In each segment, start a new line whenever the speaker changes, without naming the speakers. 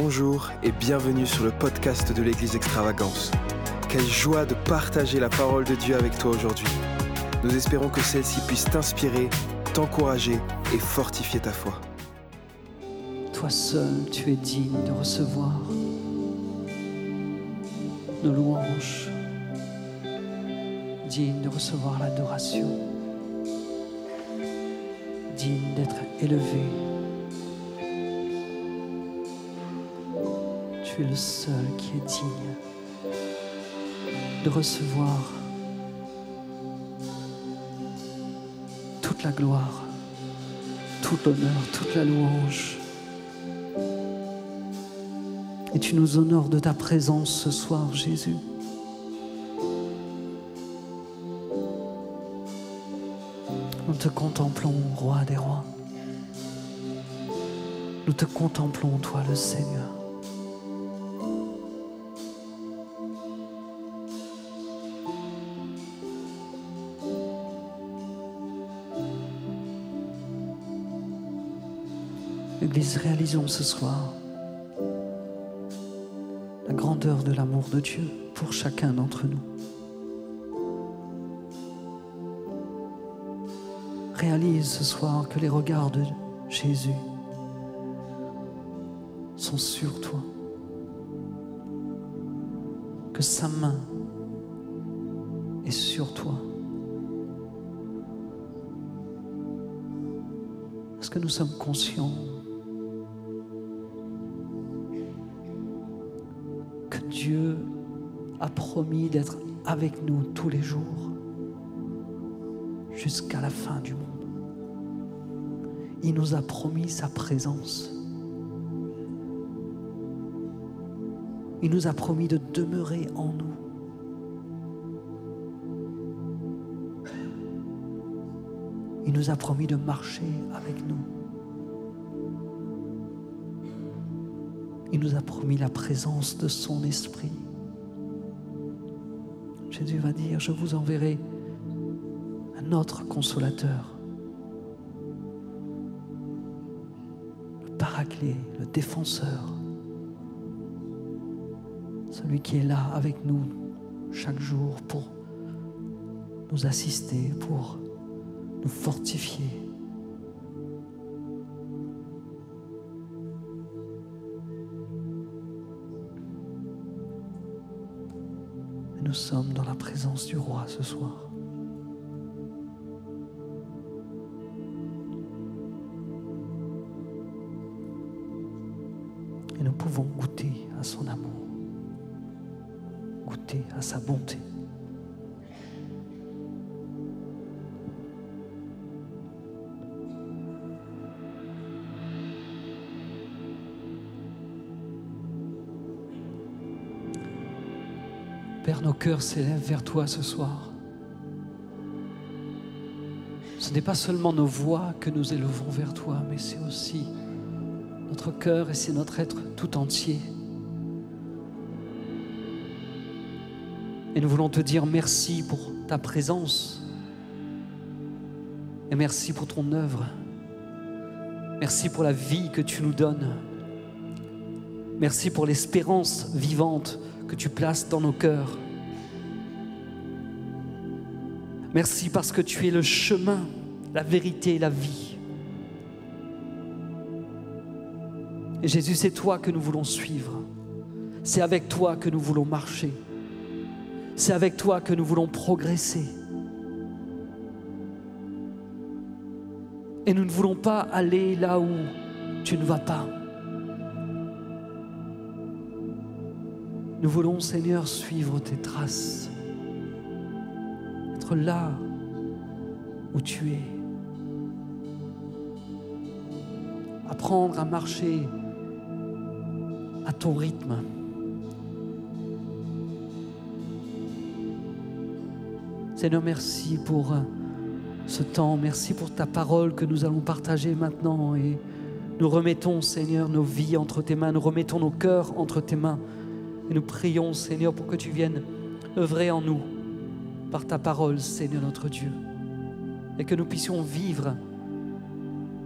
Bonjour et bienvenue sur le podcast de l'Église Extravagance. Quelle joie de partager la parole de Dieu avec toi aujourd'hui. Nous espérons que celle-ci puisse t'inspirer, t'encourager et fortifier ta foi.
Toi seul, tu es digne de recevoir nos louanges, digne de recevoir l'adoration, digne d'être élevé. Tu es le seul qui est digne de recevoir toute la gloire, tout l'honneur, toute la louange. Et tu nous honores de ta présence ce soir, Jésus. Nous te contemplons, roi des rois. Nous te contemplons, toi le Seigneur. Réalisons ce soir la grandeur de l'amour de Dieu pour chacun d'entre nous. Réalise ce soir que les regards de Jésus sont sur toi, que sa main est sur toi. Est-ce que nous sommes conscients promis d'être avec nous tous les jours jusqu'à la fin du monde. Il nous a promis sa présence. Il nous a promis de demeurer en nous. Il nous a promis de marcher avec nous. Il nous a promis la présence de son esprit. Jésus va dire, je vous enverrai un autre consolateur, le paraclet, le défenseur, celui qui est là avec nous chaque jour pour nous assister, pour nous fortifier. Sommes dans la présence du roi ce soir. Et nous pouvons goûter à son amour, goûter à sa bonté. Nos cœurs s'élèvent vers toi ce soir. Ce n'est pas seulement nos voix que nous élevons vers toi, mais c'est aussi notre cœur et c'est notre être tout entier. Et nous voulons te dire merci pour ta présence et merci pour ton œuvre. Merci pour la vie que tu nous donnes. Merci pour l'espérance vivante que tu places dans nos cœurs. Merci parce que tu es le chemin, la vérité et la vie. Jésus, c'est toi que nous voulons suivre. C'est avec toi que nous voulons marcher. C'est avec toi que nous voulons progresser. Et nous ne voulons pas aller là où tu ne vas pas. Nous voulons, Seigneur, suivre tes traces. Là où tu es. Apprendre à marcher à ton rythme. Seigneur, merci pour ce temps. Merci pour ta parole que nous allons partager maintenant. Et nous remettons, Seigneur, nos vies entre tes mains. Nous remettons nos cœurs entre tes mains. Et nous prions, Seigneur, pour que tu viennes œuvrer en nous par ta parole, Seigneur notre Dieu. Et que nous puissions vivre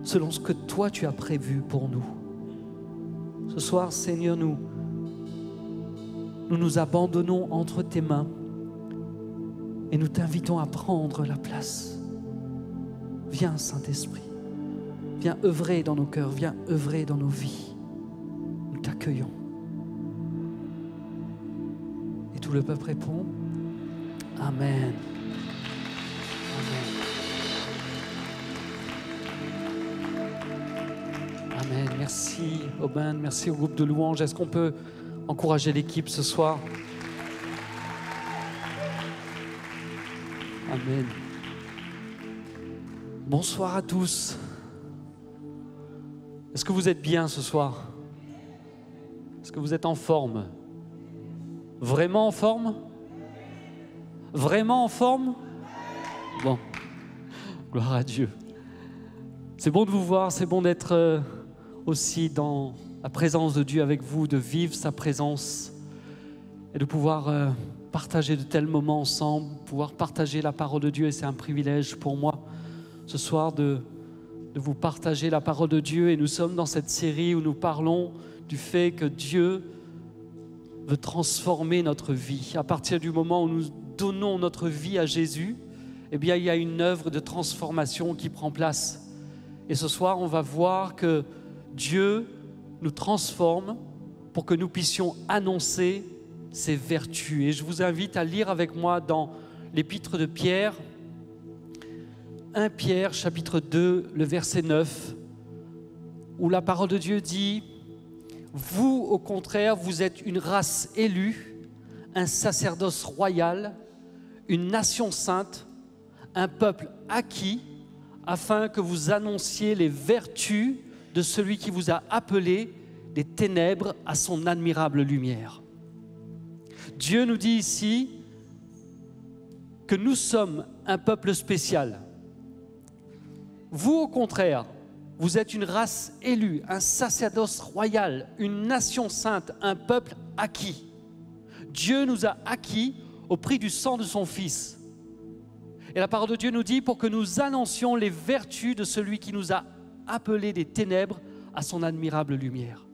selon ce que toi tu as prévu pour nous. Ce soir, Seigneur, nous nous, nous abandonnons entre tes mains et nous t'invitons à prendre la place. Viens, Saint-Esprit, viens œuvrer dans nos cœurs, viens œuvrer dans nos vies. Nous t'accueillons. Et tout le peuple répond Amen. Amen. Merci Aubin, merci au groupe de louanges. Est-ce qu'on peut encourager l'équipe ce soir? Amen. Bonsoir à tous. Est-ce que vous êtes bien ce soir? Est-ce que vous êtes en forme? Vraiment en forme? Vraiment en forme Bon, gloire à Dieu. C'est bon de vous voir, c'est bon d'être euh, aussi dans la présence de Dieu avec vous, de vivre sa présence et de pouvoir euh, partager de tels moments ensemble, pouvoir partager la parole de Dieu. Et c'est un privilège pour moi ce soir de, de vous partager la parole de Dieu. Et nous sommes dans cette série où nous parlons du fait que Dieu veut transformer notre vie. À partir du moment où nous donnons notre vie à Jésus, eh bien, il y a une œuvre de transformation qui prend place. Et ce soir, on va voir que Dieu nous transforme pour que nous puissions annoncer ses vertus. Et je vous invite à lire avec moi dans l'épître de Pierre, 1 Pierre chapitre 2, le verset 9, où la parole de Dieu dit, Vous au contraire, vous êtes une race élue, un sacerdoce royal, une nation sainte, un peuple acquis, afin que vous annonciez les vertus de celui qui vous a appelé des ténèbres à son admirable lumière. Dieu nous dit ici que nous sommes un peuple spécial. Vous, au contraire, vous êtes une race élue, un sacerdoce royal, une nation sainte, un peuple acquis. Dieu nous a acquis au prix du sang de son Fils. Et la parole de Dieu nous dit pour que nous annoncions les vertus de celui qui nous a appelés des ténèbres à son admirable lumière.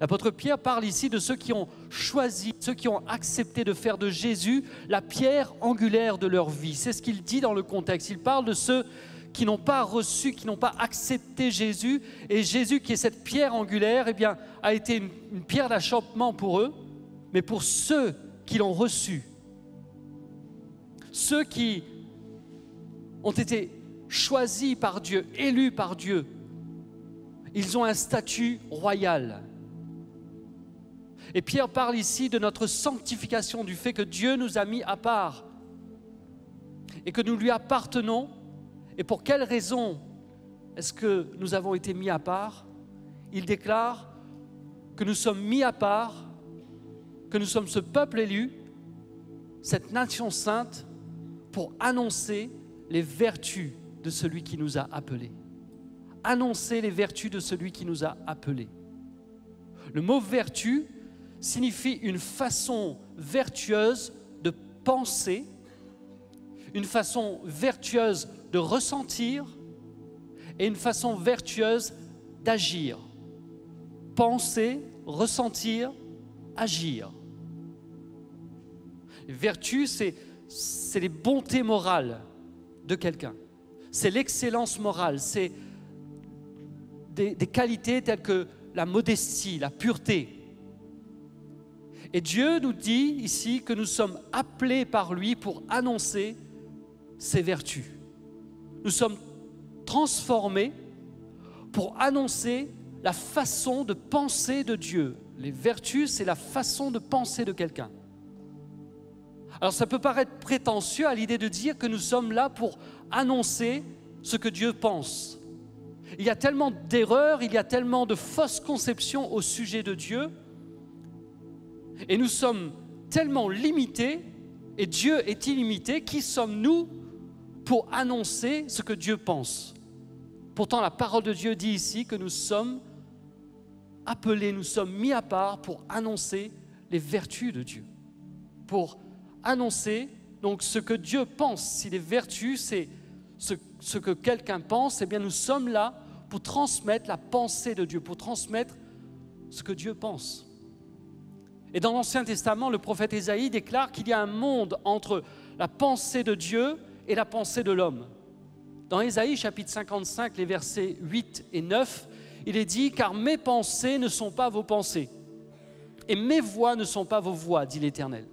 L'apôtre Pierre parle ici de ceux qui ont choisi, ceux qui ont accepté de faire de Jésus la pierre angulaire de leur vie. C'est ce qu'il dit dans le contexte. Il parle de ceux qui n'ont pas reçu, qui n'ont pas accepté Jésus. Et Jésus, qui est cette pierre angulaire, eh bien, a été une, une pierre d'achoppement pour eux. Mais pour ceux qui l'ont reçu, ceux qui ont été choisis par Dieu, élus par Dieu, ils ont un statut royal. Et Pierre parle ici de notre sanctification, du fait que Dieu nous a mis à part et que nous lui appartenons. Et pour quelle raison est-ce que nous avons été mis à part? Il déclare que nous sommes mis à part, que nous sommes ce peuple élu, cette nation sainte, pour annoncer les vertus de celui qui nous a appelés. Annoncer les vertus de celui qui nous a appelés. Le mot vertu signifie une façon vertueuse de penser, une façon vertueuse de ressentir et une façon vertueuse d'agir. Penser, ressentir, agir. Vertu, c'est c'est les bontés morales de quelqu'un. C'est l'excellence morale, c'est des, qualités telles que la modestie, la pureté. Et Dieu nous dit ici que nous sommes appelés par lui pour annoncer ses vertus. Nous sommes transformés pour annoncer la façon de penser de Dieu. Les vertus, c'est la façon de penser de quelqu'un. Alors ça peut paraître prétentieux à l'idée de dire que nous sommes là pour annoncer ce que Dieu pense. Il y a tellement d'erreurs, il y a tellement de fausses conceptions au sujet de Dieu, et nous sommes tellement limités, et Dieu est illimité, qui sommes-nous pour annoncer ce que Dieu pense? Pourtant, la parole de Dieu dit ici que nous sommes appelés, nous sommes mis à part pour annoncer les vertus de Dieu, pour annoncer donc ce que Dieu pense. Si les vertus, c'est ce, que quelqu'un pense, eh bien nous sommes là pour transmettre la pensée de Dieu, pour transmettre ce que Dieu pense. Et dans l'Ancien Testament, le prophète Ésaïe déclare qu'il y a un monde entre la pensée de Dieu et la pensée de l'homme. Dans Ésaïe chapitre 55, les versets 8 et 9, il est dit, car mes pensées ne sont pas vos pensées, et mes voix ne sont pas vos voix, dit l'Éternel.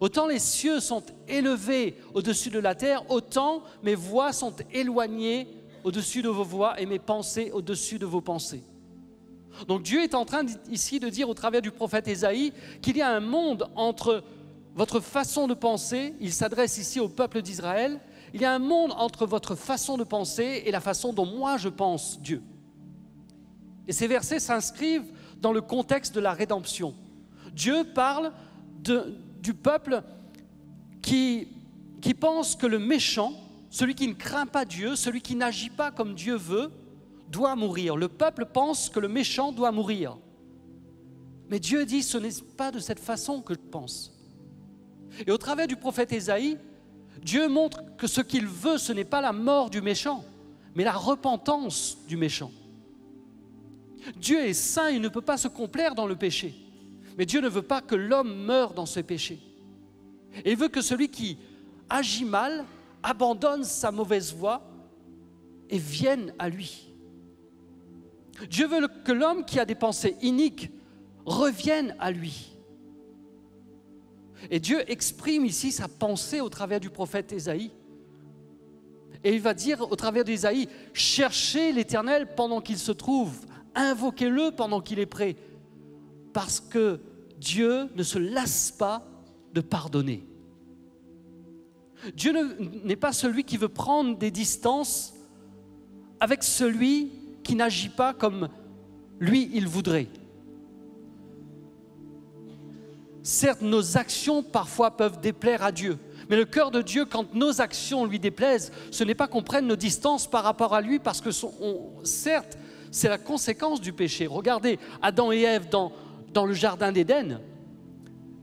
Autant les cieux sont élevés au-dessus de la terre, autant mes voix sont éloignées au-dessus de vos voix et mes pensées au-dessus de vos pensées. Donc Dieu est en train ici de dire au travers du prophète Ésaïe qu'il y a un monde entre votre façon de penser, il s'adresse ici au peuple d'Israël, il y a un monde entre votre façon de penser et la façon dont moi je pense Dieu. Et ces versets s'inscrivent dans le contexte de la rédemption. Dieu parle du peuple qui, pense que le méchant, celui qui ne craint pas Dieu, celui qui n'agit pas comme Dieu veut, doit mourir. Le peuple pense que le méchant doit mourir. Mais Dieu dit, ce n'est pas de cette façon que je pense. Et au travers du prophète Ésaïe, Dieu montre que ce qu'il veut, ce n'est pas la mort du méchant, mais la repentance du méchant. Dieu est saint, il ne peut pas se complaire dans le péché. Mais Dieu ne veut pas que l'homme meure dans ce péché. Et il veut que celui qui agit mal abandonne sa mauvaise voie et vienne à lui. Dieu veut que l'homme qui a des pensées iniques revienne à lui. Et Dieu exprime ici sa pensée au travers du prophète Ésaïe. Et il va dire au travers d'Ésaïe, cherchez l'Éternel pendant qu'il se trouve, invoquez-le pendant qu'il est prêt, parce que Dieu ne se lasse pas de pardonner. Dieu n'est pas celui qui veut prendre des distances avec celui qui n'agit pas comme lui, il voudrait. Certes, nos actions parfois peuvent déplaire à Dieu, mais le cœur de Dieu, quand nos actions lui déplaisent, ce n'est pas qu'on prenne nos distances par rapport à lui, parce que certes, c'est la conséquence du péché. Regardez Adam et Ève dans, dans le jardin d'Éden.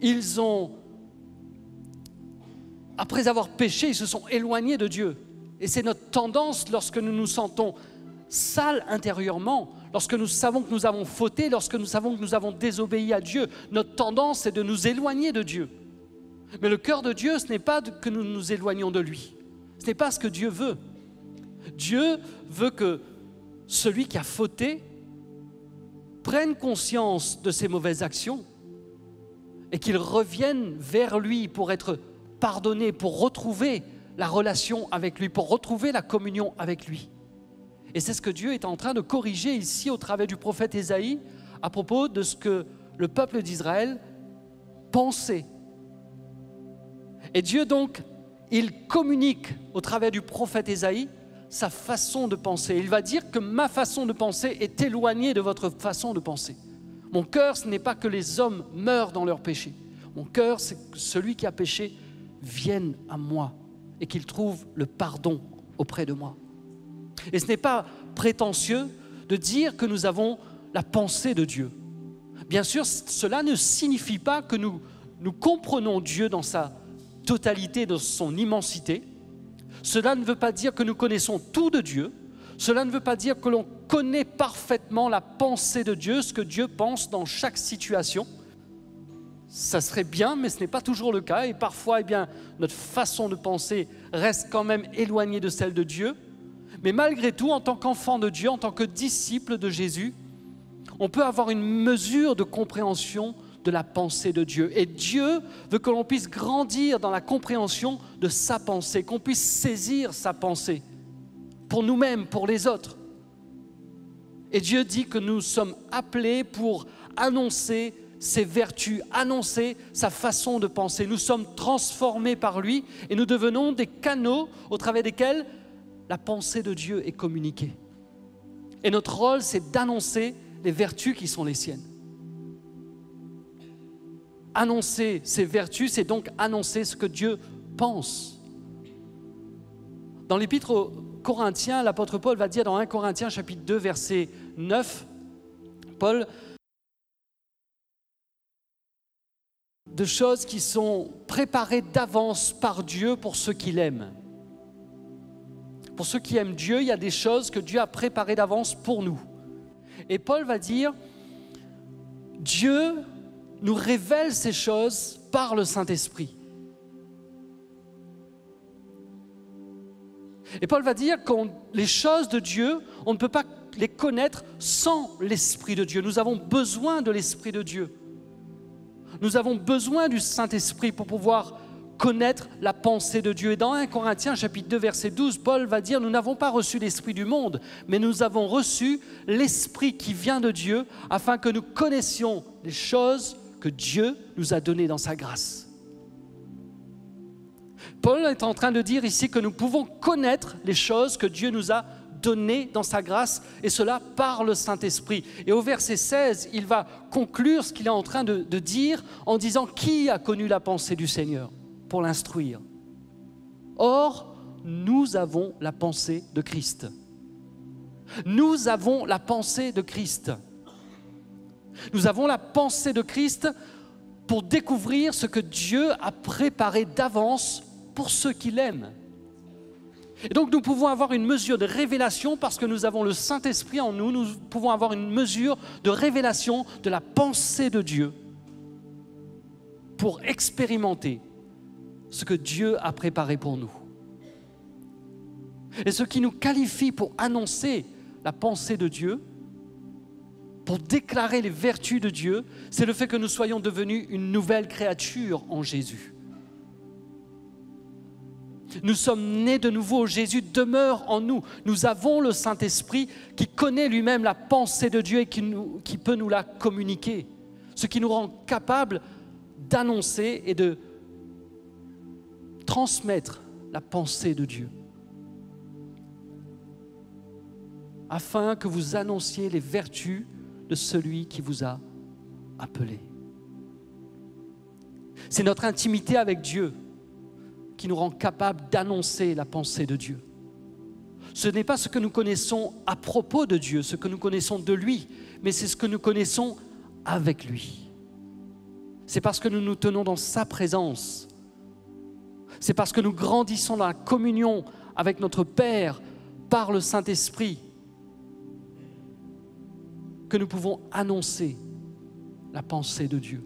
Ils ont, après avoir péché, ils se sont éloignés de Dieu. Et c'est notre tendance lorsque nous nous sentons sales intérieurement, lorsque nous savons que nous avons fauté, lorsque nous savons que nous avons désobéi à Dieu, notre tendance est de nous éloigner de Dieu. Mais le cœur de Dieu, ce n'est pas que nous nous éloignions de lui. Ce n'est pas ce que Dieu veut. Dieu veut que celui qui a fauté prenne conscience de ses mauvaises actions et qu'il revienne vers lui pour être pardonné, pour retrouver la relation avec lui, pour retrouver la communion avec lui. Et c'est ce que Dieu est en train de corriger ici au travers du prophète Ésaïe à propos de ce que le peuple d'Israël pensait. Et Dieu donc, il communique au travers du prophète Ésaïe sa façon de penser. Il va dire que ma façon de penser est éloignée de votre façon de penser. Mon cœur, ce n'est pas que les hommes meurent dans leur péché. Mon cœur, c'est que celui qui a péché vienne à moi et qu'il trouve le pardon auprès de moi. Et ce n'est pas prétentieux de dire que nous avons la pensée de Dieu. Bien sûr, cela ne signifie pas que nous, nous comprenons Dieu dans sa totalité, dans son immensité. Cela ne veut pas dire que nous connaissons tout de Dieu. Cela ne veut pas dire que l'on connaît parfaitement la pensée de Dieu, ce que Dieu pense dans chaque situation. Ça serait bien, mais ce n'est pas toujours le cas. Et parfois, eh bien, notre façon de penser reste quand même éloignée de celle de Dieu. Mais malgré tout, en tant qu'enfant de Dieu, en tant que disciple de Jésus, on peut avoir une mesure de compréhension de la pensée de Dieu. Et Dieu veut que l'on puisse grandir dans la compréhension de sa pensée, qu'on puisse saisir sa pensée pour nous-mêmes, pour les autres. Et Dieu dit que nous sommes appelés pour annoncer ses vertus, annoncer sa façon de penser. Nous sommes transformés par lui et nous devenons des canaux au travers desquels la pensée de Dieu est communiquée. Et notre rôle, c'est d'annoncer les vertus qui sont les siennes annoncer ses vertus, c'est donc annoncer ce que Dieu pense. Dans l'épître aux Corinthiens, l'apôtre Paul va dire dans 1 Corinthiens chapitre 2 verset 9, Paul de choses qui sont préparées d'avance par Dieu pour ceux qui l'aiment. Pour ceux qui aiment Dieu, il y a des choses que Dieu a préparées d'avance pour nous. Et Paul va dire Dieu nous révèle ces choses par le Saint-Esprit. Et Paul va dire que les choses de Dieu, on ne peut pas les connaître sans l'Esprit de Dieu. Nous avons besoin de l'Esprit de Dieu. Nous avons besoin du Saint-Esprit pour pouvoir connaître la pensée de Dieu. Et dans 1 Corinthiens chapitre 2 verset 12, Paul va dire, nous n'avons pas reçu l'Esprit du monde, mais nous avons reçu l'Esprit qui vient de Dieu afin que nous connaissions les choses que Dieu nous a données dans sa grâce. Paul est en train de dire ici que nous pouvons connaître les choses que Dieu nous a données dans sa grâce, et cela par le Saint-Esprit. Et au verset 16, il va conclure ce qu'il est en train de, de dire en disant, qui a connu la pensée du Seigneur pour l'instruire? Or, nous avons la pensée de Christ. Nous avons la pensée de Christ. Nous avons la pensée de Christ pour découvrir ce que Dieu a préparé d'avance pour ceux qui l'aiment. Et donc nous pouvons avoir une mesure de révélation parce que nous avons le Saint-Esprit en nous, nous pouvons avoir une mesure de révélation de la pensée de Dieu pour expérimenter ce que Dieu a préparé pour nous. Et ce qui nous qualifie pour annoncer la pensée de Dieu, pour déclarer les vertus de Dieu, c'est le fait que nous soyons devenus une nouvelle créature en Jésus. Nous sommes nés de nouveau, Jésus demeure en nous. Nous avons le Saint-Esprit qui connaît lui-même la pensée de Dieu et qui, qui peut nous la communiquer, ce qui nous rend capables d'annoncer et de transmettre la pensée de Dieu, afin que vous annonciez les vertus celui qui vous a appelé. C'est notre intimité avec Dieu qui nous rend capable d'annoncer la pensée de Dieu. Ce n'est pas ce que nous connaissons à propos de Dieu, ce que nous connaissons de lui, mais c'est ce que nous connaissons avec lui. C'est parce que nous nous tenons dans sa présence c'est parce que nous grandissons dans la communion avec notre Père par le Saint-Esprit que nous pouvons annoncer la pensée de Dieu.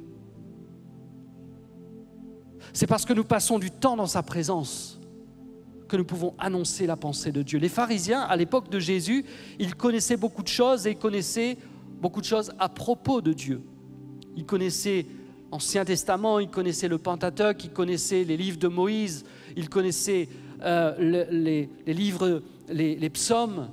C'est parce que nous passons du temps dans sa présence que nous pouvons annoncer la pensée de Dieu. Les pharisiens, à l'époque de Jésus, ils connaissaient beaucoup de choses et ils connaissaient beaucoup de choses à propos de Dieu. Ils connaissaient Ancien Testament, il connaissait le Pentateuque, il connaissait les livres de Moïse, il connaissait euh, les, livres, les, psaumes,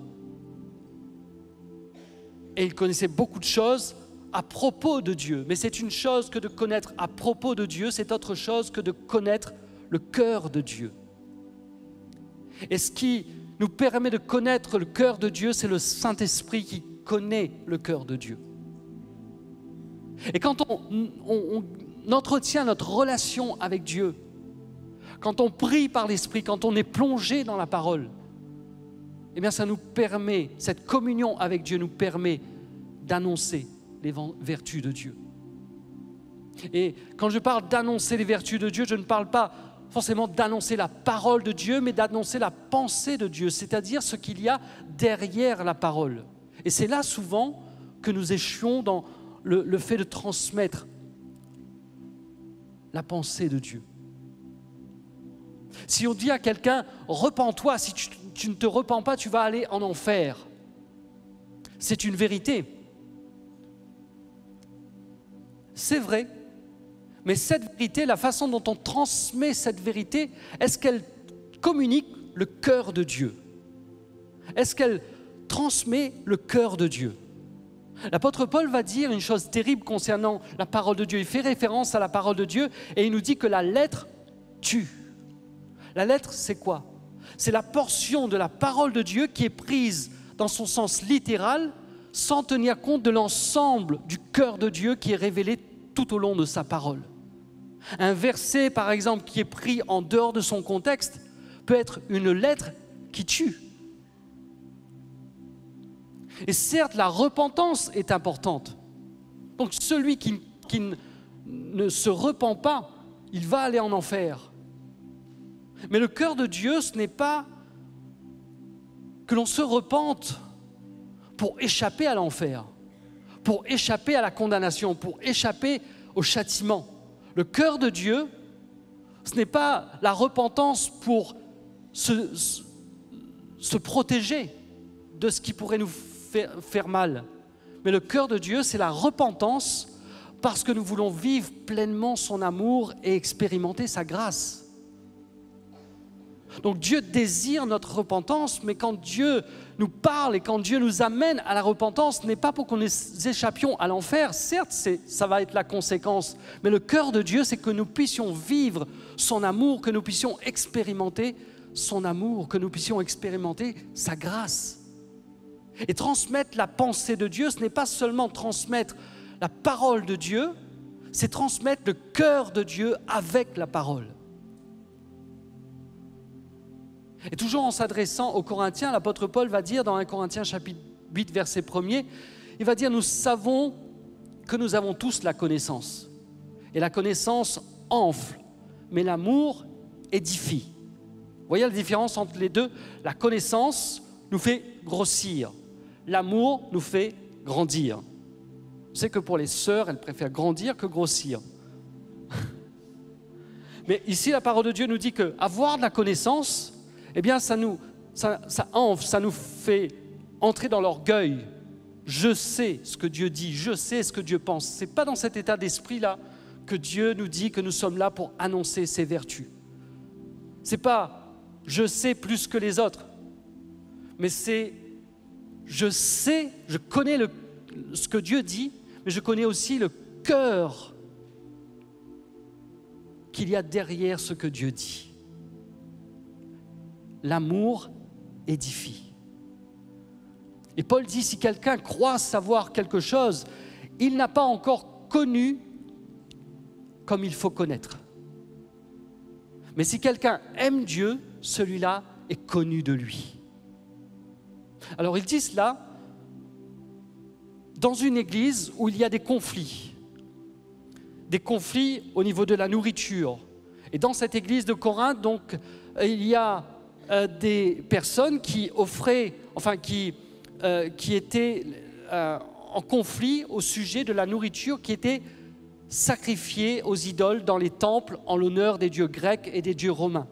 et il connaissait beaucoup de choses à propos de Dieu. Mais c'est une chose que de connaître à propos de Dieu, c'est autre chose que de connaître le cœur de Dieu. Et ce qui nous permet de connaître le cœur de Dieu, c'est le Saint-Esprit qui connaît le cœur de Dieu. Et quand on, entretient notre relation avec Dieu, quand on prie par l'Esprit, quand on est plongé dans la parole, eh bien ça nous permet, cette communion avec Dieu nous permet d'annoncer les vertus de Dieu. Et quand je parle d'annoncer les vertus de Dieu, je ne parle pas forcément d'annoncer la parole de Dieu, mais d'annoncer la pensée de Dieu, c'est-à-dire ce qu'il y a derrière la parole. Et c'est là souvent que nous échouons dans, le, fait de transmettre la pensée de Dieu. Si on dit à quelqu'un, repens-toi, si tu, ne te repens pas, tu vas aller en enfer. C'est une vérité. C'est vrai. Mais cette vérité, la façon dont on transmet cette vérité, est-ce qu'elle communique le cœur de Dieu? Est-ce qu'elle transmet le cœur de Dieu? L'apôtre Paul va dire une chose terrible concernant la parole de Dieu. Il fait référence à la parole de Dieu et il nous dit que la lettre tue. La lettre, c'est quoi? C'est la portion de la parole de Dieu qui est prise dans son sens littéral sans tenir compte de l'ensemble du cœur de Dieu qui est révélé tout au long de sa parole. Un verset, par exemple, qui est pris en dehors de son contexte peut être une lettre qui tue. Et certes, la repentance est importante. Donc celui qui, ne se repent pas, il va aller en enfer. Mais le cœur de Dieu, ce n'est pas que l'on se repente pour échapper à l'enfer, pour échapper à la condamnation, pour échapper au châtiment. Le cœur de Dieu, ce n'est pas la repentance pour se, protéger de ce qui pourrait nous faire mal. Mais le cœur de Dieu, c'est la repentance parce que nous voulons vivre pleinement son amour et expérimenter sa grâce. Donc Dieu désire notre repentance, mais quand Dieu nous parle et quand Dieu nous amène à la repentance, ce n'est pas pour qu'on échappions à l'enfer. Certes, ça va être la conséquence, mais le cœur de Dieu, c'est que nous puissions vivre son amour, que nous puissions expérimenter son amour, que nous puissions expérimenter sa grâce. Et transmettre la pensée de Dieu, ce n'est pas seulement transmettre la parole de Dieu, c'est transmettre le cœur de Dieu avec la parole. Et toujours en s'adressant aux Corinthiens, l'apôtre Paul va dire dans 1 Corinthiens chapitre 8 verset 1er, il va dire nous savons que nous avons tous la connaissance. Et la connaissance enfle, mais l'amour édifie. Vous voyez la différence entre les deux? La connaissance nous fait grossir, l'amour nous fait grandir. Savez que pour les sœurs, elles préfèrent grandir que grossir. Mais ici, la parole de Dieu nous dit que avoir de la connaissance, eh bien, ça nous, ça, ça nous fait entrer dans l'orgueil. Je sais ce que Dieu dit, je sais ce que Dieu pense. Ce n'est pas dans cet état d'esprit-là que Dieu nous dit que nous sommes là pour annoncer ses vertus. Ce n'est pas je sais plus que les autres, mais c'est je sais, je connais ce que Dieu dit, mais je connais aussi le cœur qu'il y a derrière ce que Dieu dit l'amour édifie. Et Paul dit, si quelqu'un croit savoir quelque chose, il n'a pas encore connu comme il faut connaître. Mais si quelqu'un aime Dieu, celui-là est connu de lui. Alors il dit cela dans une église où il y a des conflits, des conflits au niveau de la nourriture. Et dans cette église de Corinthe, donc, il y a euh, des personnes qui offraient, enfin qui, euh, qui étaient euh, en conflit au sujet de la nourriture qui était sacrifiée aux idoles dans les temples en l'honneur des dieux grecs et des dieux romains.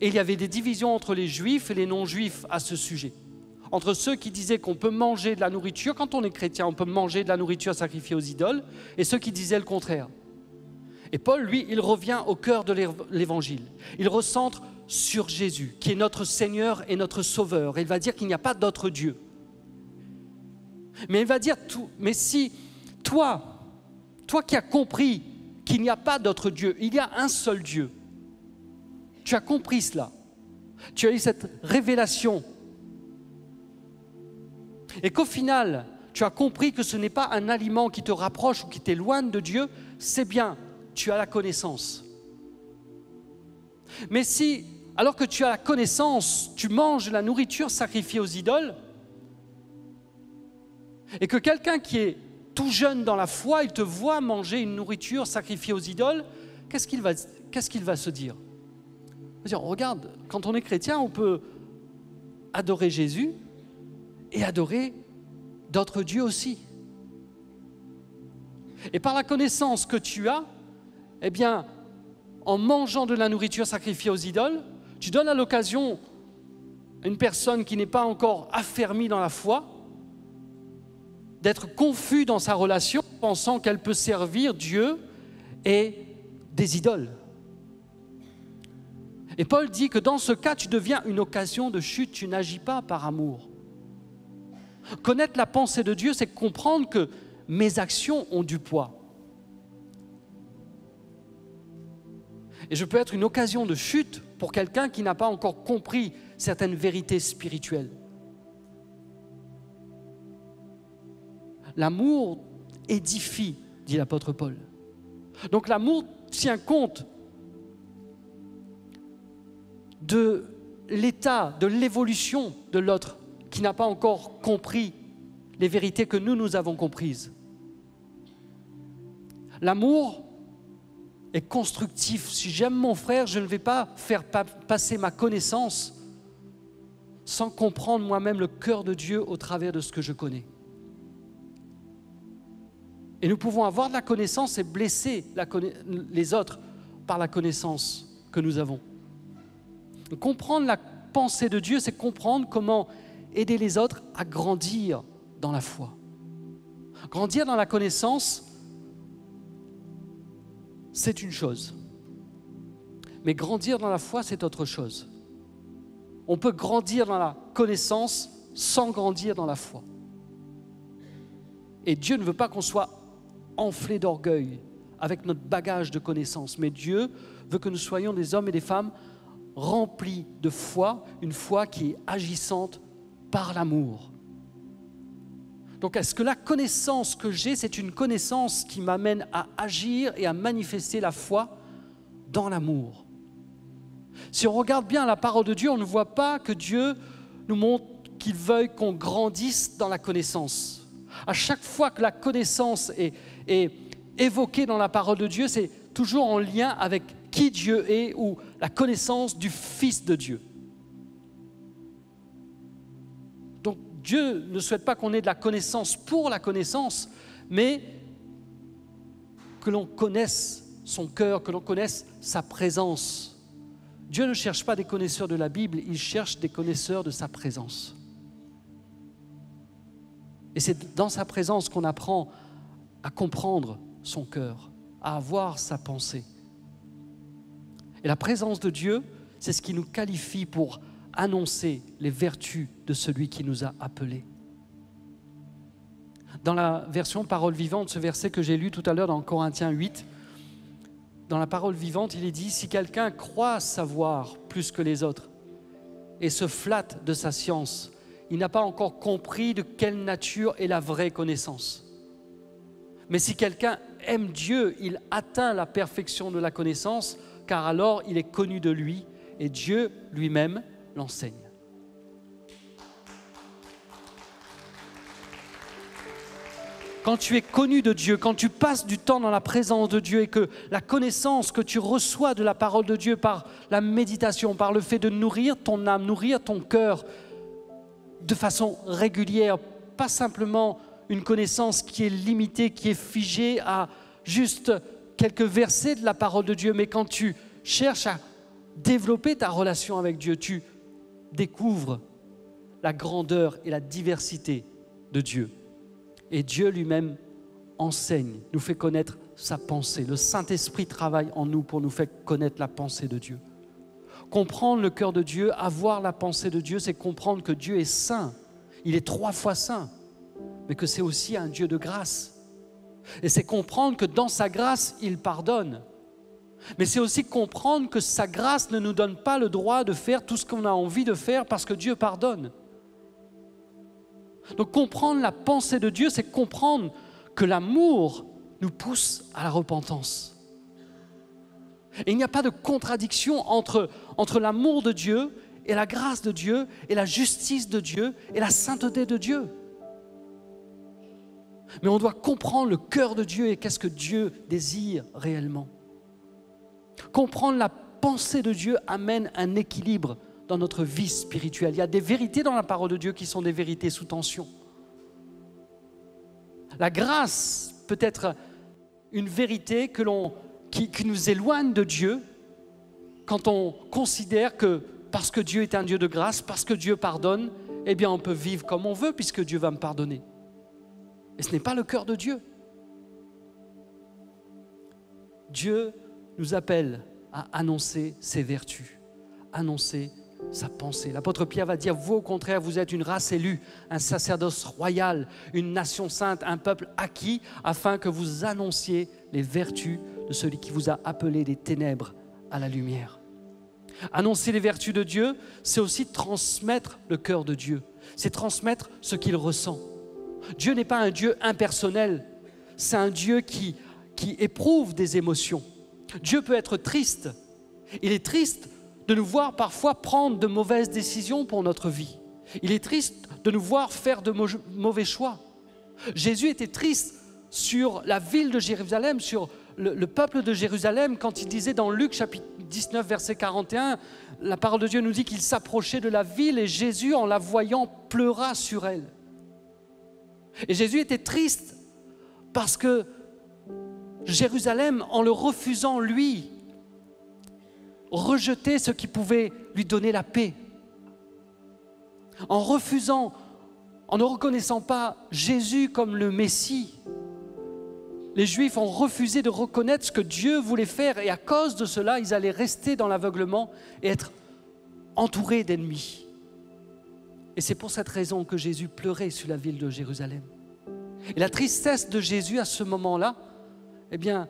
Et il y avait des divisions entre les juifs et les non-juifs à ce sujet. Entre ceux qui disaient qu'on peut manger de la nourriture, quand on est chrétien, on peut manger de la nourriture sacrifiée aux idoles, et ceux qui disaient le contraire. Et Paul, lui, il revient au cœur de l'évangile. Il recentre sur Jésus, qui est notre Seigneur et notre Sauveur. il va dire qu'il n'y a pas d'autre Dieu. Mais il va dire tout. Mais si toi, toi qui as compris qu'il n'y a pas d'autre Dieu, il y a un seul Dieu, tu as compris cela, tu as eu cette révélation, et qu'au final, tu as compris que ce n'est pas un aliment qui te rapproche ou qui t'éloigne de Dieu, c'est bien, tu as la connaissance. Mais si alors que tu as la connaissance, tu manges la nourriture sacrifiée aux idoles, et que quelqu'un qui est tout jeune dans la foi, il te voit manger une nourriture sacrifiée aux idoles, qu'est-ce qu'il va, se dire? Il dire, regarde, quand on est chrétien, on peut adorer Jésus et adorer d'autres dieux aussi. Et par la connaissance que tu as, eh bien, en mangeant de la nourriture sacrifiée aux idoles, tu donnes à l'occasion à une personne qui n'est pas encore affermie dans la foi d'être confus dans sa relation, pensant qu'elle peut servir Dieu et des idoles. Et Paul dit que dans ce cas, tu deviens une occasion de chute, tu n'agis pas par amour. Connaître la pensée de Dieu, c'est comprendre que mes actions ont du poids. Et je peux être une occasion de chute pour quelqu'un qui n'a pas encore compris certaines vérités spirituelles. L'amour édifie, dit l'apôtre Paul. Donc l'amour tient compte de l'état, de l'évolution de l'autre qui n'a pas encore compris les vérités que nous, nous avons comprises. L'amour est constructif. Si j'aime mon frère, je ne vais pas faire passer ma connaissance sans comprendre moi-même le cœur de Dieu au travers de ce que je connais. Et nous pouvons avoir de la connaissance et blesser les autres par la connaissance que nous avons. Comprendre la pensée de Dieu, c'est comprendre comment aider les autres à grandir dans la foi. Grandir dans la connaissance, c'est une chose. Mais grandir dans la foi, c'est autre chose. On peut grandir dans la connaissance sans grandir dans la foi. Et Dieu ne veut pas qu'on soit enflé d'orgueil avec notre bagage de connaissances, mais Dieu veut que nous soyons des hommes et des femmes remplis de foi, une foi qui est agissante par l'amour. Donc est-ce que la connaissance que j'ai, c'est une connaissance qui m'amène à agir et à manifester la foi dans l'amour? Si on regarde bien la parole de Dieu, on ne voit pas que Dieu nous montre qu'il veuille qu'on grandisse dans la connaissance. À chaque fois que la connaissance est, est évoquée dans la parole de Dieu, c'est toujours en lien avec qui Dieu est ou la connaissance du Fils de Dieu. Dieu ne souhaite pas qu'on ait de la connaissance pour la connaissance, mais que l'on connaisse son cœur, que l'on connaisse sa présence. Dieu ne cherche pas des connaisseurs de la Bible, il cherche des connaisseurs de sa présence. Et c'est dans sa présence qu'on apprend à comprendre son cœur, à avoir sa pensée. Et la présence de Dieu, c'est ce qui nous qualifie pour annoncer les vertus de celui qui nous a appelés. Dans la version parole vivante, ce verset que j'ai lu tout à l'heure dans Corinthiens 8, dans la parole vivante, il est dit, si quelqu'un croit savoir plus que les autres et se flatte de sa science, il n'a pas encore compris de quelle nature est la vraie connaissance. Mais si quelqu'un aime Dieu, il atteint la perfection de la connaissance, car alors il est connu de lui et Dieu lui-même l'enseigne. Quand tu es connu de Dieu, quand tu passes du temps dans la présence de Dieu et que la connaissance que tu reçois de la parole de Dieu par la méditation, par le fait de nourrir ton âme, nourrir ton cœur de façon régulière, pas simplement une connaissance qui est limitée, qui est figée à juste quelques versets de la parole de Dieu, mais quand tu cherches à développer ta relation avec Dieu, tu découvre la grandeur et la diversité de Dieu. Et Dieu lui-même enseigne, nous fait connaître sa pensée. Le Saint-Esprit travaille en nous pour nous faire connaître la pensée de Dieu. Comprendre le cœur de Dieu, avoir la pensée de Dieu, c'est comprendre que Dieu est saint. Il est trois fois saint, mais que c'est aussi un Dieu de grâce. Et c'est comprendre que dans sa grâce, il pardonne. Mais c'est aussi comprendre que sa grâce ne nous donne pas le droit de faire tout ce qu'on a envie de faire parce que Dieu pardonne. Donc comprendre la pensée de Dieu, c'est comprendre que l'amour nous pousse à la repentance. Et il n'y a pas de contradiction entre, entre l'amour de Dieu et la grâce de Dieu et la justice de Dieu et la sainteté de Dieu. Mais on doit comprendre le cœur de Dieu et qu'est-ce que Dieu désire réellement. Comprendre la pensée de Dieu amène un équilibre dans notre vie spirituelle. Il y a des vérités dans la parole de Dieu qui sont des vérités sous tension. La grâce peut être une vérité que qui, nous éloigne de Dieu quand on considère que parce que Dieu est un Dieu de grâce, parce que Dieu pardonne, eh bien on peut vivre comme on veut puisque Dieu va me pardonner. Et ce n'est pas le cœur de Dieu. Dieu nous appelle à annoncer ses vertus, annoncer sa pensée. L'apôtre Pierre va dire, vous au contraire, vous êtes une race élue, un sacerdoce royal, une nation sainte, un peuple acquis, afin que vous annonciez les vertus de celui qui vous a appelé des ténèbres à la lumière. Annoncer les vertus de Dieu, c'est aussi transmettre le cœur de Dieu, c'est transmettre ce qu'il ressent. Dieu n'est pas un Dieu impersonnel, c'est un Dieu qui, qui éprouve des émotions. Dieu peut être triste. Il est triste de nous voir parfois prendre de mauvaises décisions pour notre vie. Il est triste de nous voir faire de mauvais choix. Jésus était triste sur la ville de Jérusalem, sur le, peuple de Jérusalem, quand il disait dans Luc chapitre 19, verset 41, la parole de Dieu nous dit qu'il s'approchait de la ville et Jésus, en la voyant, pleura sur elle. Et Jésus était triste Parce que Jérusalem, en le refusant, lui, rejetait ce qui pouvait lui donner la paix. En refusant, en ne reconnaissant pas Jésus comme le Messie, les Juifs ont refusé de reconnaître ce que Dieu voulait faire et à cause de cela, ils allaient rester dans l'aveuglement et être entourés d'ennemis. Et c'est pour cette raison que Jésus pleurait sur la ville de Jérusalem. Et la tristesse de Jésus à ce moment-là, eh bien,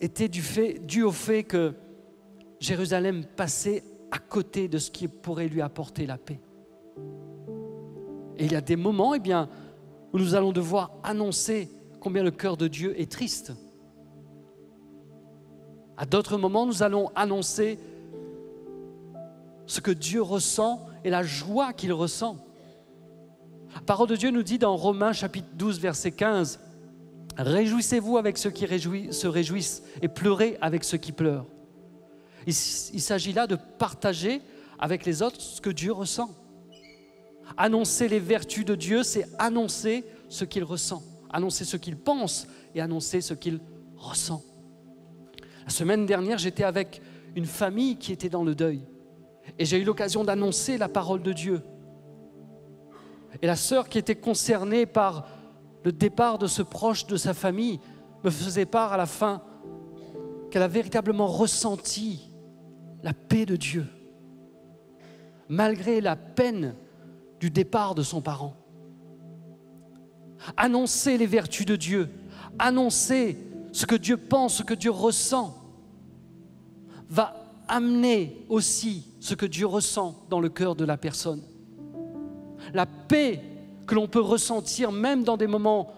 était du fait, due au fait que Jérusalem passait à côté de ce qui pourrait lui apporter la paix. Et il y a des moments, eh bien, où nous allons devoir annoncer combien le cœur de Dieu est triste. À d'autres moments, nous allons annoncer ce que Dieu ressent et la joie qu'il ressent. La parole de Dieu nous dit dans Romains chapitre 12, verset 15, Réjouissez-vous avec ceux qui se réjouissent et pleurez avec ceux qui pleurent. Il, il s'agit là de partager avec les autres ce que Dieu ressent. Annoncer les vertus de Dieu, c'est annoncer ce qu'il ressent, annoncer ce qu'il pense et annoncer ce qu'il ressent. La semaine dernière, j'étais avec une famille qui était dans le deuil et j'ai eu l'occasion d'annoncer la parole de Dieu. Et la sœur qui était concernée par le départ de ce proche de sa famille me faisait part à la fin qu'elle a véritablement ressenti la paix de Dieu, malgré la peine du départ de son parent. Annoncer les vertus de Dieu, annoncer ce que Dieu pense, ce que Dieu ressent, va amener aussi ce que Dieu ressent dans le cœur de la personne. La paix que l'on peut ressentir même dans des moments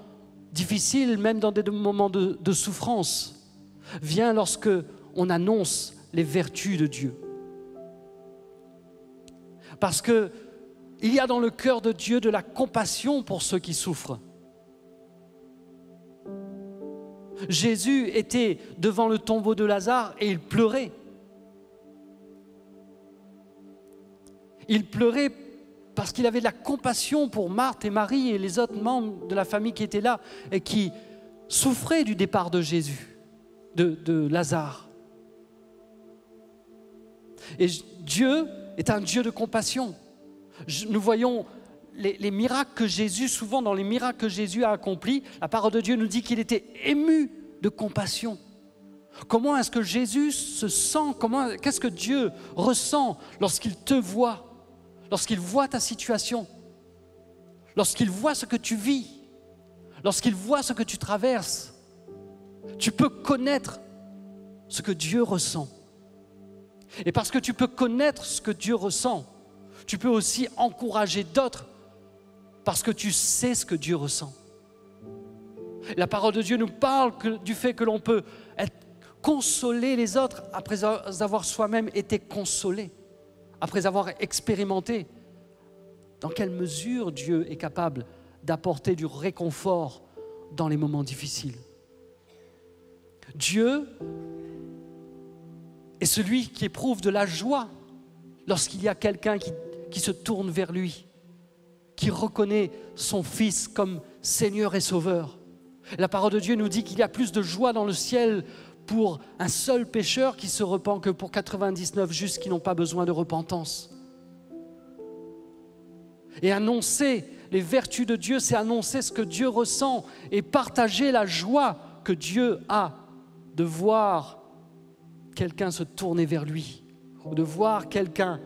difficiles, même dans des moments de, souffrance, vient lorsque on annonce les vertus de Dieu. Parce que il y a dans le cœur de Dieu de la compassion pour ceux qui souffrent. Jésus était devant le tombeau de Lazare et il pleurait. Il pleurait parce qu'il avait de la compassion pour Marthe et Marie et les autres membres de la famille qui étaient là et qui souffraient du départ de Jésus, de, Lazare. Et Dieu est un Dieu de compassion. Nous voyons les, les, miracles que Jésus, souvent dans les miracles que Jésus a accomplis, la parole de Dieu nous dit qu'il était ému de compassion. Comment est-ce que Jésus se sent? Qu'est-ce que Dieu ressent lorsqu'il te voit? Lorsqu'il voit ta situation, lorsqu'il voit ce que tu vis, lorsqu'il voit ce que tu traverses, tu peux connaître ce que Dieu ressent. Et parce que tu peux connaître ce que Dieu ressent, tu peux aussi encourager d'autres parce que tu sais ce que Dieu ressent. La parole de Dieu nous parle du fait que l'on peut consoler les autres après avoir soi-même été consolé après avoir expérimenté dans quelle mesure Dieu est capable d'apporter du réconfort dans les moments difficiles? Dieu est celui qui éprouve de la joie lorsqu'il y a quelqu'un qui, se tourne vers lui, qui reconnaît son Fils comme Seigneur et Sauveur. La parole de Dieu nous dit qu'il y a plus de joie dans le ciel pour un seul pécheur qui se repent que pour 99 justes qui n'ont pas besoin de repentance. Et annoncer les vertus de Dieu, c'est annoncer ce que Dieu ressent et partager la joie que Dieu a de voir quelqu'un se tourner vers lui, ou de voir quelqu'un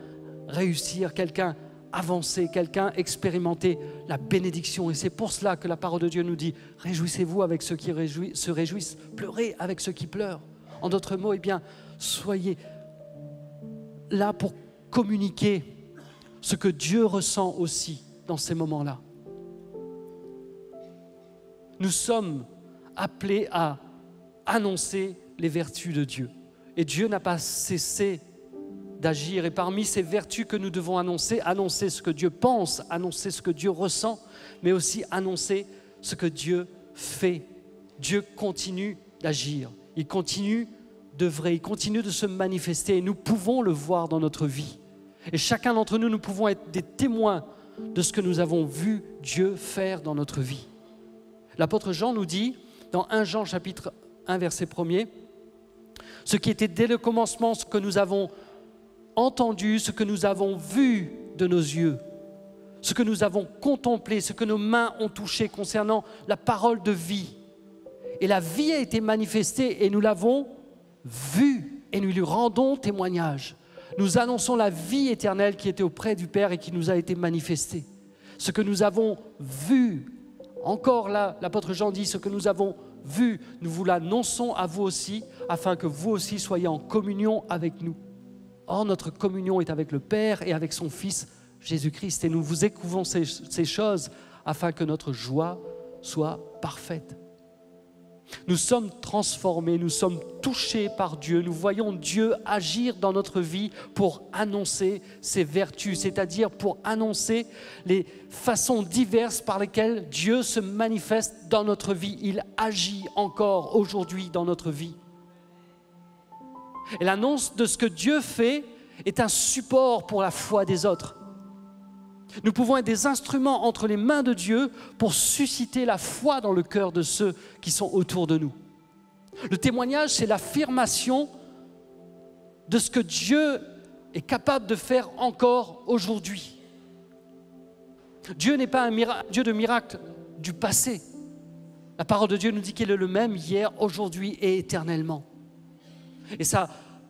réussir, quelqu'un avancer, quelqu'un expérimenter la bénédiction. Et c'est pour cela que la parole de Dieu nous dit, réjouissez-vous avec ceux qui se réjouissent, pleurez avec ceux qui pleurent. En d'autres mots, eh bien, soyez là pour communiquer ce que Dieu ressent aussi dans ces moments-là. Nous sommes appelés à annoncer les vertus de Dieu. Et Dieu n'a pas cessé d'agir. Et parmi ces vertus que nous devons annoncer, annoncer ce que Dieu pense, annoncer ce que Dieu ressent, mais aussi annoncer ce que Dieu fait. Dieu continue d'agir. Il continue d'œuvrer, il continue de se manifester et nous pouvons le voir dans notre vie. Et chacun d'entre nous, nous pouvons être des témoins de ce que nous avons vu Dieu faire dans notre vie. L'apôtre Jean nous dit, dans 1 Jean chapitre 1 verset 1er, ce qui était dès le commencement, ce que nous avons entendu, ce que nous avons vu de nos yeux, ce que nous avons contemplé, ce que nos mains ont touché concernant la parole de vie. Et la vie a été manifestée et nous l'avons vue et nous lui rendons témoignage. Nous annonçons la vie éternelle qui était auprès du Père et qui nous a été manifestée. Ce que nous avons vu, encore là, l'apôtre Jean dit, ce que nous avons vu, nous vous l'annonçons à vous aussi, afin que vous aussi soyez en communion avec nous. Or, notre communion est avec le Père et avec son Fils Jésus-Christ, et nous vous écouvons ces, ces choses afin que notre joie soit parfaite. Nous sommes transformés, nous sommes touchés par Dieu, nous voyons Dieu agir dans notre vie pour annoncer ses vertus, c'est-à-dire pour annoncer les façons diverses par lesquelles Dieu se manifeste dans notre vie. Il agit encore aujourd'hui dans notre vie. Et l'annonce de ce que Dieu fait est un support pour la foi des autres. Nous pouvons être des instruments entre les mains de Dieu pour susciter la foi dans le cœur de ceux qui sont autour de nous. Le témoignage, c'est l'affirmation de ce que Dieu est capable de faire encore aujourd'hui. Dieu n'est pas un Dieu de miracle du passé. La parole de Dieu nous dit qu'il est le même hier, aujourd'hui et éternellement. Et sa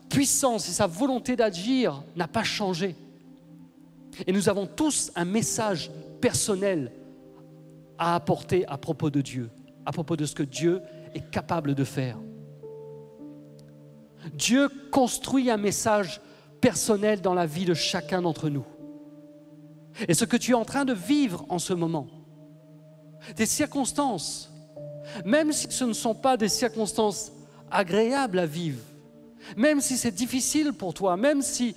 puissance et sa volonté d'agir n'a pas changé. Et nous avons tous un message personnel à apporter à propos de Dieu, à propos de ce que Dieu est capable de faire. Dieu construit un message personnel dans la vie de chacun d'entre nous. Et ce que tu es en train de vivre en ce moment, des circonstances, même si ce ne sont pas des circonstances agréables à vivre, même si c'est difficile pour toi, même si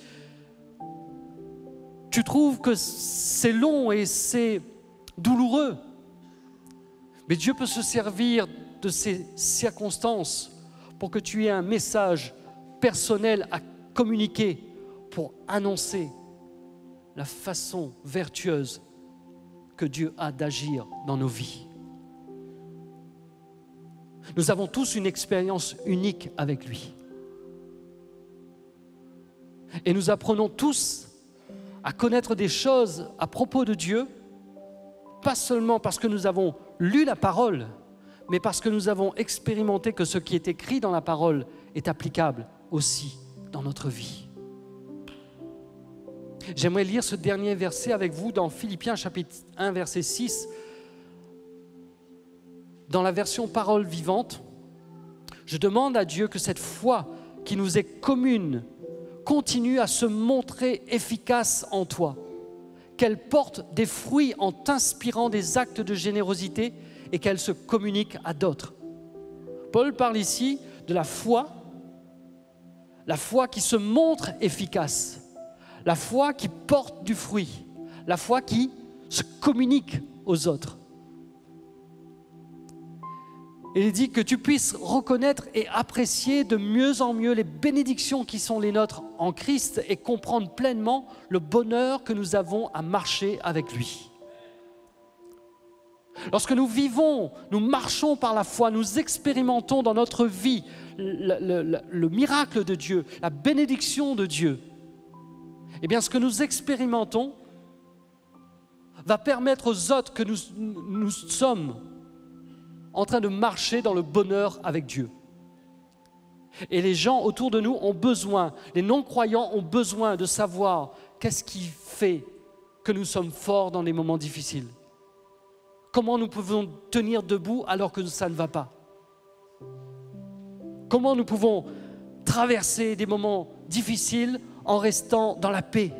tu trouves que c'est long et c'est douloureux. Mais Dieu peut se servir de ces circonstances pour que tu aies un message personnel à communiquer, pour annoncer la façon vertueuse que Dieu a d'agir dans nos vies. Nous avons tous une expérience unique avec lui. Et nous apprenons tous à connaître des choses à propos de Dieu, pas seulement parce que nous avons lu la parole, mais parce que nous avons expérimenté que ce qui est écrit dans la parole est applicable aussi dans notre vie. J'aimerais lire ce dernier verset avec vous dans Philippiens chapitre 1 verset 6. Dans la version parole vivante, je demande à Dieu que cette foi qui nous est commune continue à se montrer efficace en toi, qu'elle porte des fruits en t'inspirant des actes de générosité et qu'elle se communique à d'autres. Paul parle ici de la foi, la foi qui se montre efficace, la foi qui porte du fruit, la foi qui se communique aux autres. Il dit que tu puisses reconnaître et apprécier de mieux en mieux les bénédictions qui sont les nôtres en Christ et comprendre pleinement le bonheur que nous avons à marcher avec lui. Lorsque nous vivons, nous marchons par la foi, nous expérimentons dans notre vie le, le miracle de Dieu, la bénédiction de Dieu, eh bien ce que nous expérimentons va permettre aux autres que nous sommes en train de marcher dans le bonheur avec Dieu. Et les gens autour de nous ont besoin, les non-croyants ont besoin de savoir qu'est-ce qui fait que nous sommes forts dans les moments difficiles. Comment nous pouvons tenir debout alors que ça ne va pas? Comment nous pouvons traverser des moments difficiles en restant dans la paix?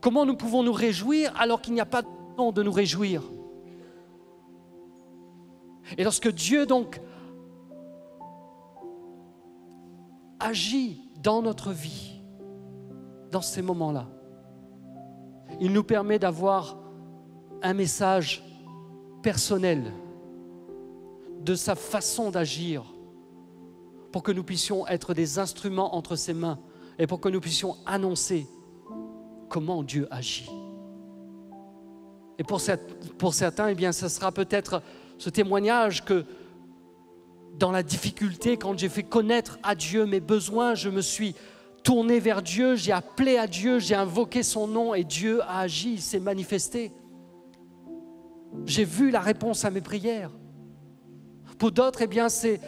Comment nous pouvons nous réjouir alors qu'il n'y a pas de temps de nous réjouir? Et lorsque Dieu donc agit dans notre vie, dans ces moments-là, il nous permet d'avoir un message personnel de sa façon d'agir pour que nous puissions être des instruments entre ses mains et pour que nous puissions annoncer comment Dieu agit. Et pour, certains, eh bien, ce sera peut-être ce témoignage que dans la difficulté, quand j'ai fait connaître à Dieu mes besoins, je me suis tourné vers Dieu, j'ai appelé à Dieu, j'ai invoqué son nom et Dieu a agi, il s'est manifesté. J'ai vu la réponse à mes prières. Pour d'autres, eh bien, c'est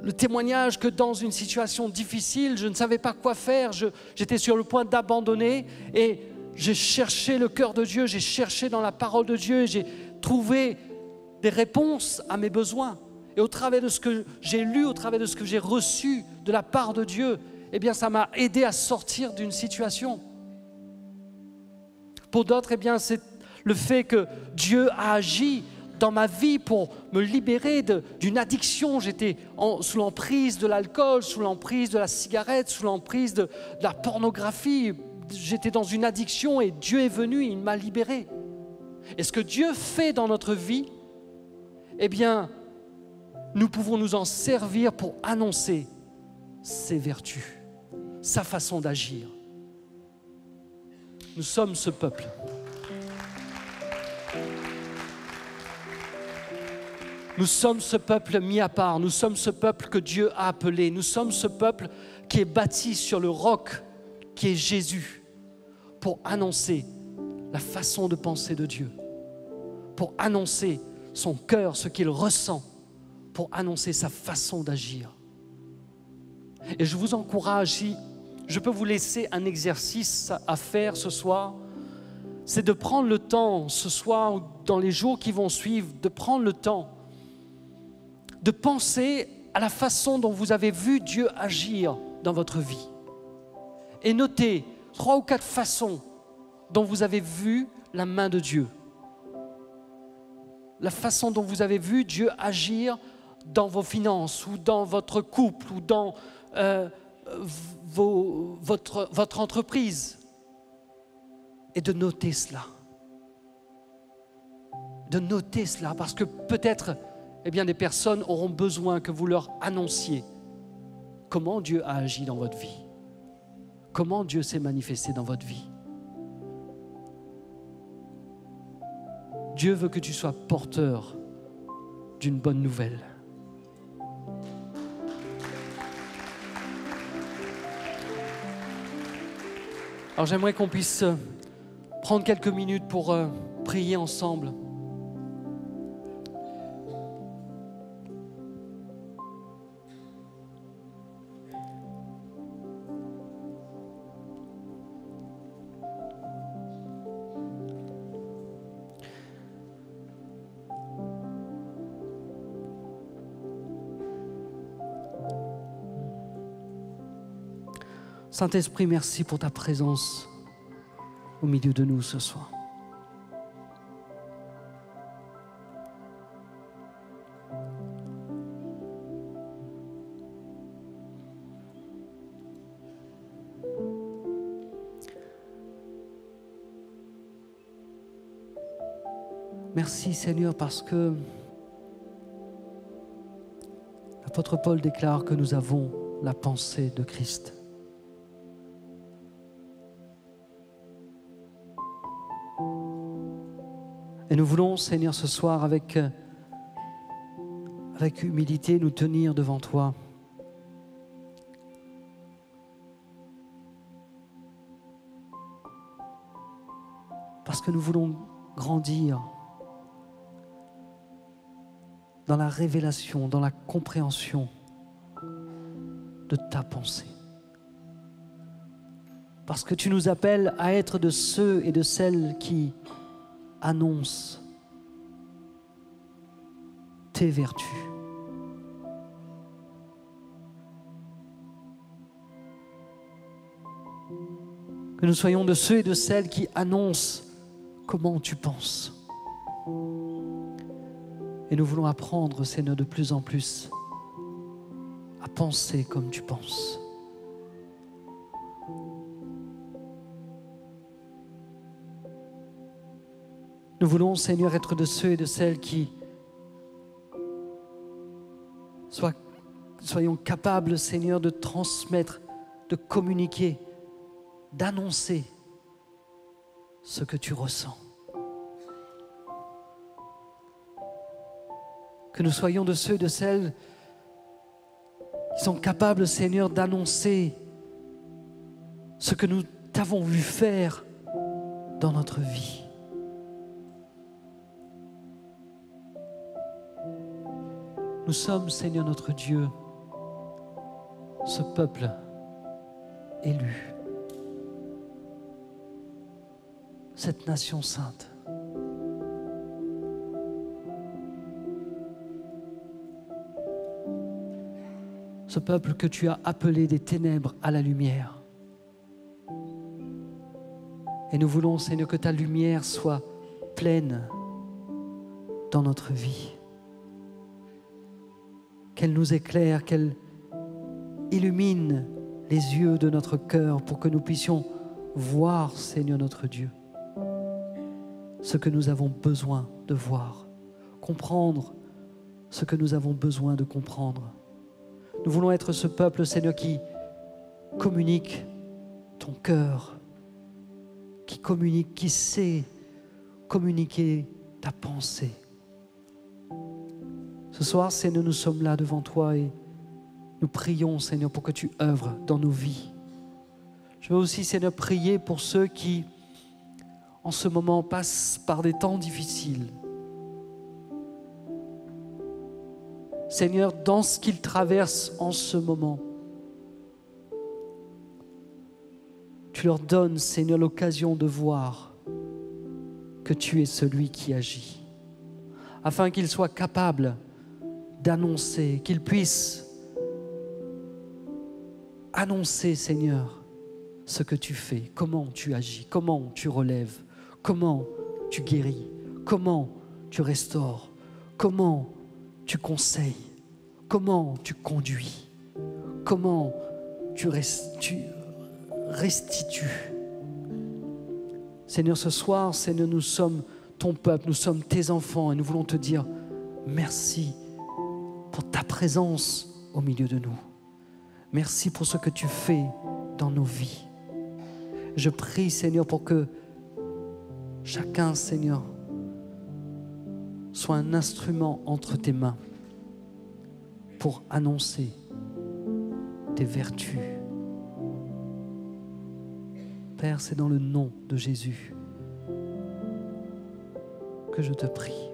le témoignage que dans une situation difficile, je ne savais pas quoi faire, j'étais sur le point d'abandonner et j'ai cherché le cœur de Dieu, j'ai cherché dans la parole de Dieu, j'ai trouvé des réponses à mes besoins. Et au travers de ce que j'ai lu, au travers de ce que j'ai reçu de la part de Dieu, eh bien, ça m'a aidé à sortir d'une situation. Pour d'autres, eh bien, c'est le fait que Dieu a agi dans ma vie pour me libérer d'une addiction. J'étais sous l'emprise de l'alcool, sous l'emprise de la cigarette, sous l'emprise de, la pornographie. J'étais dans une addiction et Dieu est venu et il m'a libéré. Et ce que Dieu fait dans notre vie, eh bien, nous pouvons nous en servir pour annoncer ses vertus, sa façon d'agir. Nous sommes ce peuple. Nous sommes ce peuple mis à part, nous sommes ce peuple que Dieu a appelé, nous sommes ce peuple qui est bâti sur le roc qui est Jésus pour annoncer la façon de penser de Dieu, pour annoncer son cœur, ce qu'il ressent, pour annoncer sa façon d'agir. Et je vous encourage, si je peux vous laisser un exercice à faire ce soir, c'est de prendre le temps ce soir ou dans les jours qui vont suivre, de prendre le temps de penser à la façon dont vous avez vu Dieu agir dans votre vie. Et notez trois ou quatre façons dont vous avez vu la main de Dieu. La façon dont vous avez vu Dieu agir dans vos finances ou dans votre couple ou dans euh, votre, entreprise. Et de noter cela. De noter cela parce que peut-être eh des personnes auront besoin que vous leur annonciez comment Dieu a agi dans votre vie, comment Dieu s'est manifesté dans votre vie. Dieu veut que tu sois porteur d'une bonne nouvelle. Alors j'aimerais qu'on puisse prendre quelques minutes pour euh, prier ensemble. Saint-Esprit, merci pour ta présence au milieu de nous ce soir. Merci Seigneur parce que l'apôtre Paul déclare que nous avons la pensée de Christ. Et nous voulons, Seigneur, ce soir, avec, euh, avec humilité, nous tenir devant toi. Parce que nous voulons grandir dans la révélation, dans la compréhension de ta pensée. Parce que tu nous appelles à être de ceux et de celles qui annonce tes vertus. Que nous soyons de ceux et de celles qui annoncent comment tu penses. Et nous voulons apprendre, Seigneur, de plus en plus à penser comme tu penses. Nous voulons, Seigneur, être de ceux et de celles qui soient, soyons capables, Seigneur, de transmettre, de communiquer, d'annoncer ce que tu ressens. Que nous soyons de ceux et de celles qui sont capables, Seigneur, d'annoncer ce que nous t'avons vu faire dans notre vie. Nous sommes, Seigneur notre Dieu, ce peuple élu, cette nation sainte. Ce peuple que tu as appelé des ténèbres à la lumière. Et nous voulons, Seigneur, que ta lumière soit pleine dans notre vie qu'elle nous éclaire, qu'elle illumine les yeux de notre cœur pour que nous puissions voir, Seigneur notre Dieu, ce que nous avons besoin de voir, comprendre ce que nous avons besoin de comprendre. Nous voulons être ce peuple, Seigneur, qui communique ton cœur, qui communique, qui sait communiquer ta pensée. Ce soir, Seigneur, nous sommes là devant toi et nous prions, Seigneur, pour que tu œuvres dans nos vies. Je veux aussi, Seigneur, prier pour ceux qui, en ce moment, passent par des temps difficiles. Seigneur, dans ce qu'ils traversent en ce moment, tu leur donnes, Seigneur, l'occasion de voir que tu es celui qui agit, afin qu'ils soient capables d'annoncer, qu'ils puissent annoncer, Seigneur, ce que tu fais, comment tu agis, comment tu relèves, comment tu guéris, comment tu restaures, comment tu conseilles, comment tu conduis, comment tu restitues. Seigneur, ce soir, Seigneur, nous sommes ton peuple, nous sommes tes enfants et nous voulons te dire merci pour ta présence au milieu de nous. Merci pour ce que tu fais dans nos vies. Je prie, Seigneur, pour que chacun, Seigneur, soit un instrument entre tes mains pour annoncer tes vertus. Père, c'est dans le nom de Jésus que je te prie.